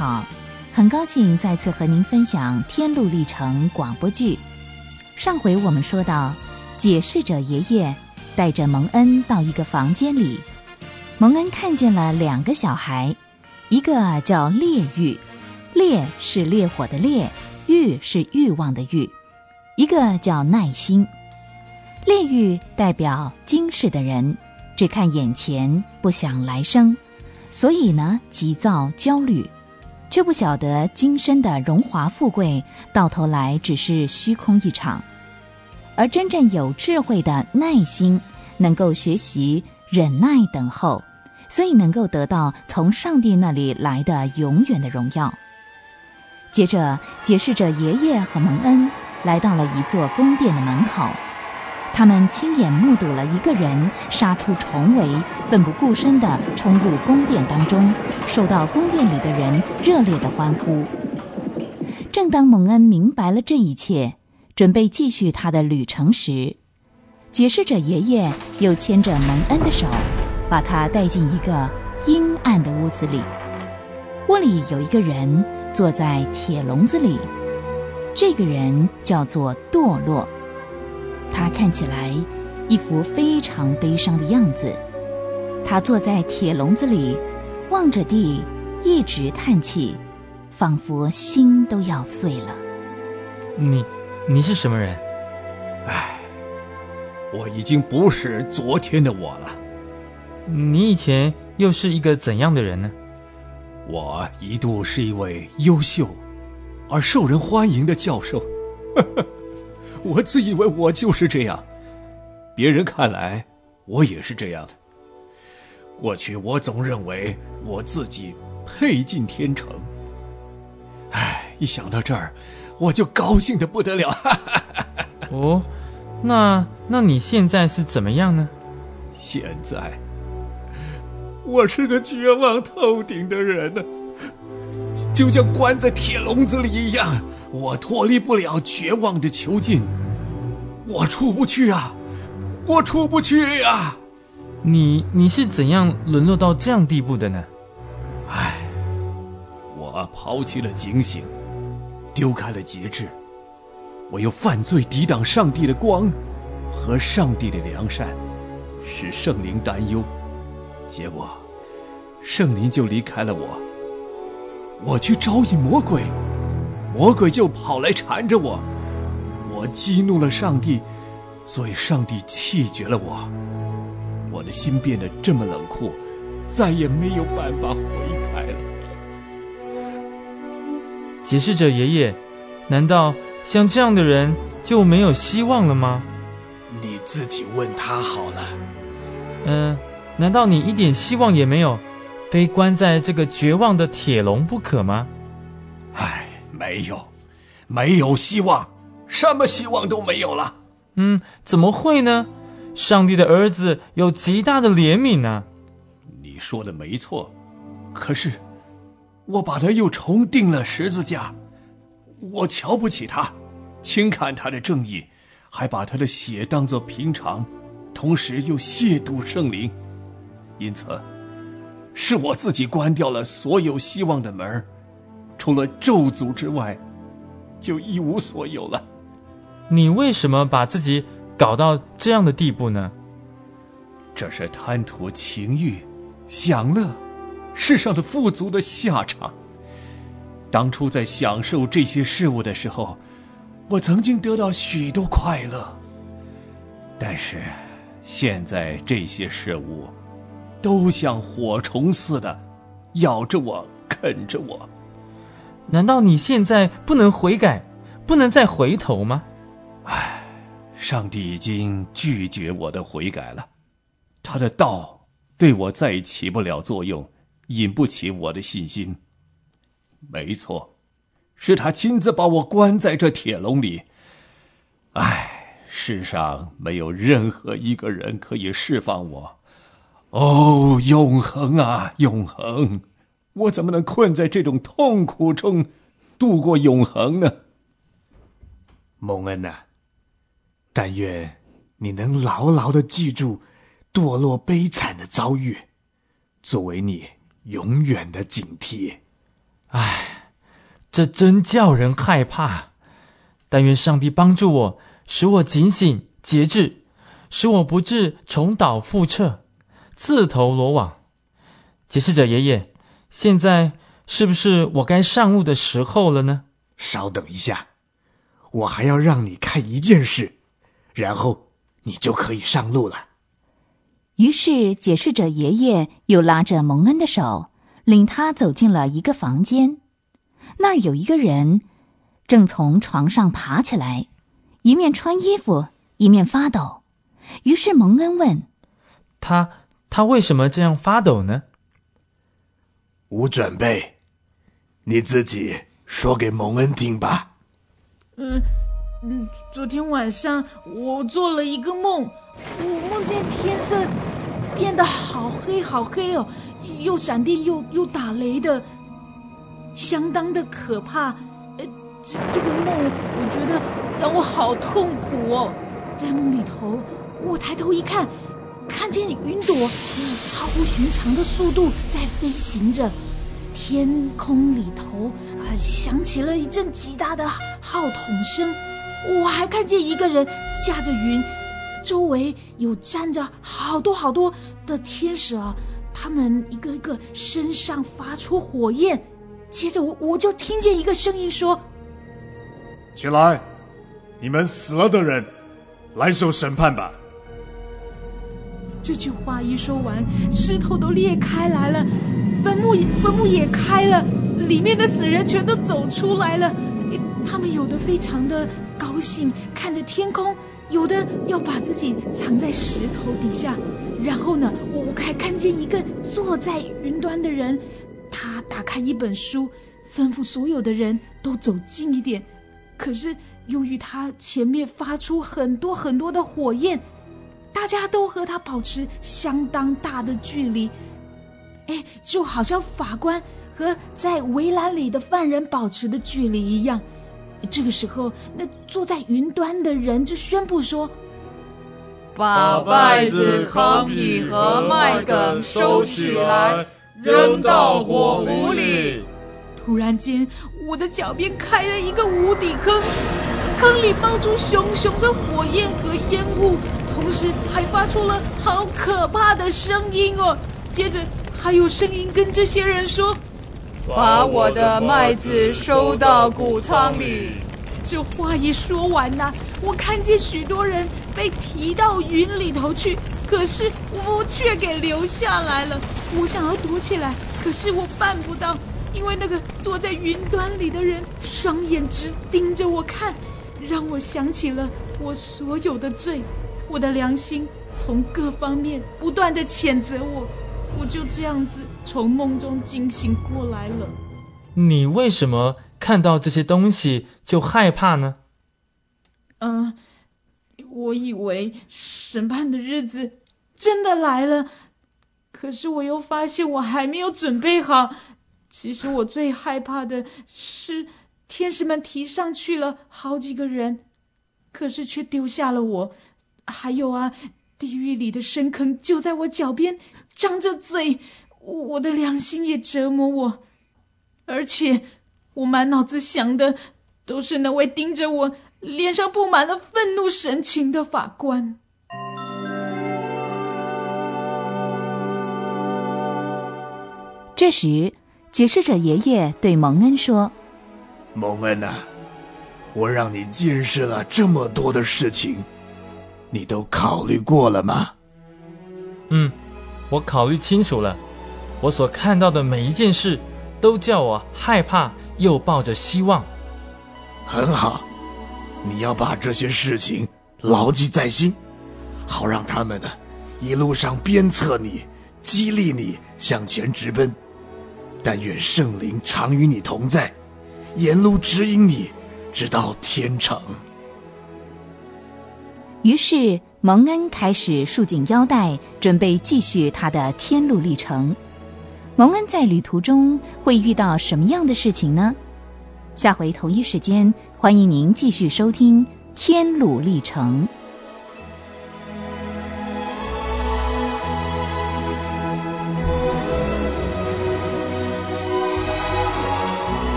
好，很高兴再次和您分享《天路历程》广播剧。上回我们说到，解释者爷爷带着蒙恩到一个房间里，蒙恩看见了两个小孩，一个叫烈欲，烈是烈火的烈，欲是欲望的欲；一个叫耐心。烈欲代表今世的人，只看眼前，不想来生，所以呢，急躁焦虑，却不晓得今生的荣华富贵到头来只是虚空一场。而真正有智慧的耐心，能够学习忍耐等候，所以能够得到从上帝那里来的永远的荣耀。接着，解释着爷爷和蒙恩来到了一座宫殿的门口。他们亲眼目睹了一个人杀出重围，奋不顾身地冲入宫殿当中，受到宫殿里的人热烈的欢呼。正当蒙恩明白了这一切，准备继续他的旅程时，解释者爷爷又牵着蒙恩的手，把他带进一个阴暗的屋子里。屋里有一个人坐在铁笼子里，这个人叫做堕落。他看起来一副非常悲伤的样子，他坐在铁笼子里，望着地，一直叹气，仿佛心都要碎了。你，你是什么人？唉，我已经不是昨天的我了。你以前又是一个怎样的人呢？我一度是一位优秀而受人欢迎的教授。我自以为我就是这样，别人看来我也是这样的。过去我总认为我自己配进天成。唉，一想到这儿，我就高兴的不得了。哦，那那你现在是怎么样呢？现在，我是个绝望透顶的人呢，就像关在铁笼子里一样。我脱离不了绝望的囚禁，我出不去啊，我出不去呀！你你是怎样沦落到这样地步的呢？唉，我抛弃了警醒，丢开了节制，我又犯罪抵挡上帝的光和上帝的良善，使圣灵担忧，结果圣灵就离开了我，我去招引魔鬼。魔鬼就跑来缠着我，我激怒了上帝，所以上帝气绝了我。我的心变得这么冷酷，再也没有办法悔改了。解释者爷爷，难道像这样的人就没有希望了吗？你自己问他好了。嗯，难道你一点希望也没有，非关在这个绝望的铁笼不可吗？没有，没有希望，什么希望都没有了。嗯，怎么会呢？上帝的儿子有极大的怜悯呢。你说的没错，可是我把他又重钉了十字架，我瞧不起他，轻看他的正义，还把他的血当作平常，同时又亵渎圣灵，因此是我自己关掉了所有希望的门儿。除了咒诅之外，就一无所有了。你为什么把自己搞到这样的地步呢？这是贪图情欲、享乐、世上的富足的下场。当初在享受这些事物的时候，我曾经得到许多快乐。但是，现在这些事物，都像火虫似的，咬着我，啃着我。难道你现在不能悔改，不能再回头吗？唉，上帝已经拒绝我的悔改了，他的道对我再起不了作用，引不起我的信心。没错，是他亲自把我关在这铁笼里。唉，世上没有任何一个人可以释放我。哦，永恒啊，永恒！我怎么能困在这种痛苦中度过永恒呢？蒙恩呐，但愿你能牢牢的记住堕落悲惨的遭遇，作为你永远的警惕。唉，这真叫人害怕。但愿上帝帮助我，使我警醒节制，使我不致重蹈覆辙，自投罗网。解释者爷爷，现在是不是我该上路的时候了呢？稍等一下，我还要让你看一件事，然后你就可以上路了。于是，解释者爷爷又拉着蒙恩的手，领他走进了一个房间。那儿有一个人，正从床上爬起来，一面穿衣服，一面发抖。于是蒙恩问：“他他为什么这样发抖呢？”无准备，你自己说给蒙恩听吧。嗯嗯，昨天晚上我做了一个梦，我梦见天色变得好黑好黑哦，又闪电又又打雷的，相当的可怕。呃，这这个梦我觉得让我好痛苦哦。在梦里头，我抬头一看。看见云朵以超乎寻常的速度在飞行着，天空里头啊响起了一阵极大的号筒声。我还看见一个人驾着云，周围有站着好多好多的天使啊，他们一个一个身上发出火焰。接着我我就听见一个声音说：“起来，你们死了的人，来受审判吧。”这句话一说完，石头都裂开来了，坟墓坟墓也开了，里面的死人全都走出来了。他们有的非常的高兴，看着天空；有的要把自己藏在石头底下。然后呢，我还看见一个坐在云端的人，他打开一本书，吩咐所有的人都走近一点。可是由于他前面发出很多很多的火焰。大家都和他保持相当大的距离，哎，就好像法官和在围栏里的犯人保持的距离一样。这个时候，那坐在云端的人就宣布说：“把麦子、糠皮和麦梗收起来，扔到火炉里。”突然间，我的脚边开了一个无底坑，坑里冒出熊熊的火焰和烟雾。同时还发出了好可怕的声音哦！接着还有声音跟这些人说：“把我的麦子收到谷仓里。”这话一说完呢，我看见许多人被提到云里头去，可是我却给留下来了。我想要躲起来，可是我办不到，因为那个坐在云端里的人双眼直盯着我看，让我想起了我所有的罪。我的良心从各方面不断的谴责我，我就这样子从梦中惊醒过来了。你为什么看到这些东西就害怕呢？嗯，我以为审判的日子真的来了，可是我又发现我还没有准备好。其实我最害怕的是天使们提上去了好几个人，可是却丢下了我。还有啊，地狱里的深坑就在我脚边，张着嘴，我的良心也折磨我，而且我满脑子想的都是那位盯着我、脸上布满了愤怒神情的法官。这时，解释者爷爷对蒙恩说：“蒙恩呐，我让你见识了这么多的事情。”你都考虑过了吗？嗯，我考虑清楚了。我所看到的每一件事，都叫我害怕，又抱着希望。很好，你要把这些事情牢记在心，好让他们呢一路上鞭策你，激励你向前直奔。但愿圣灵常与你同在，沿路指引你，直到天成。于是蒙恩开始束紧腰带，准备继续他的天路历程。蒙恩在旅途中会遇到什么样的事情呢？下回同一时间，欢迎您继续收听《天路历程》。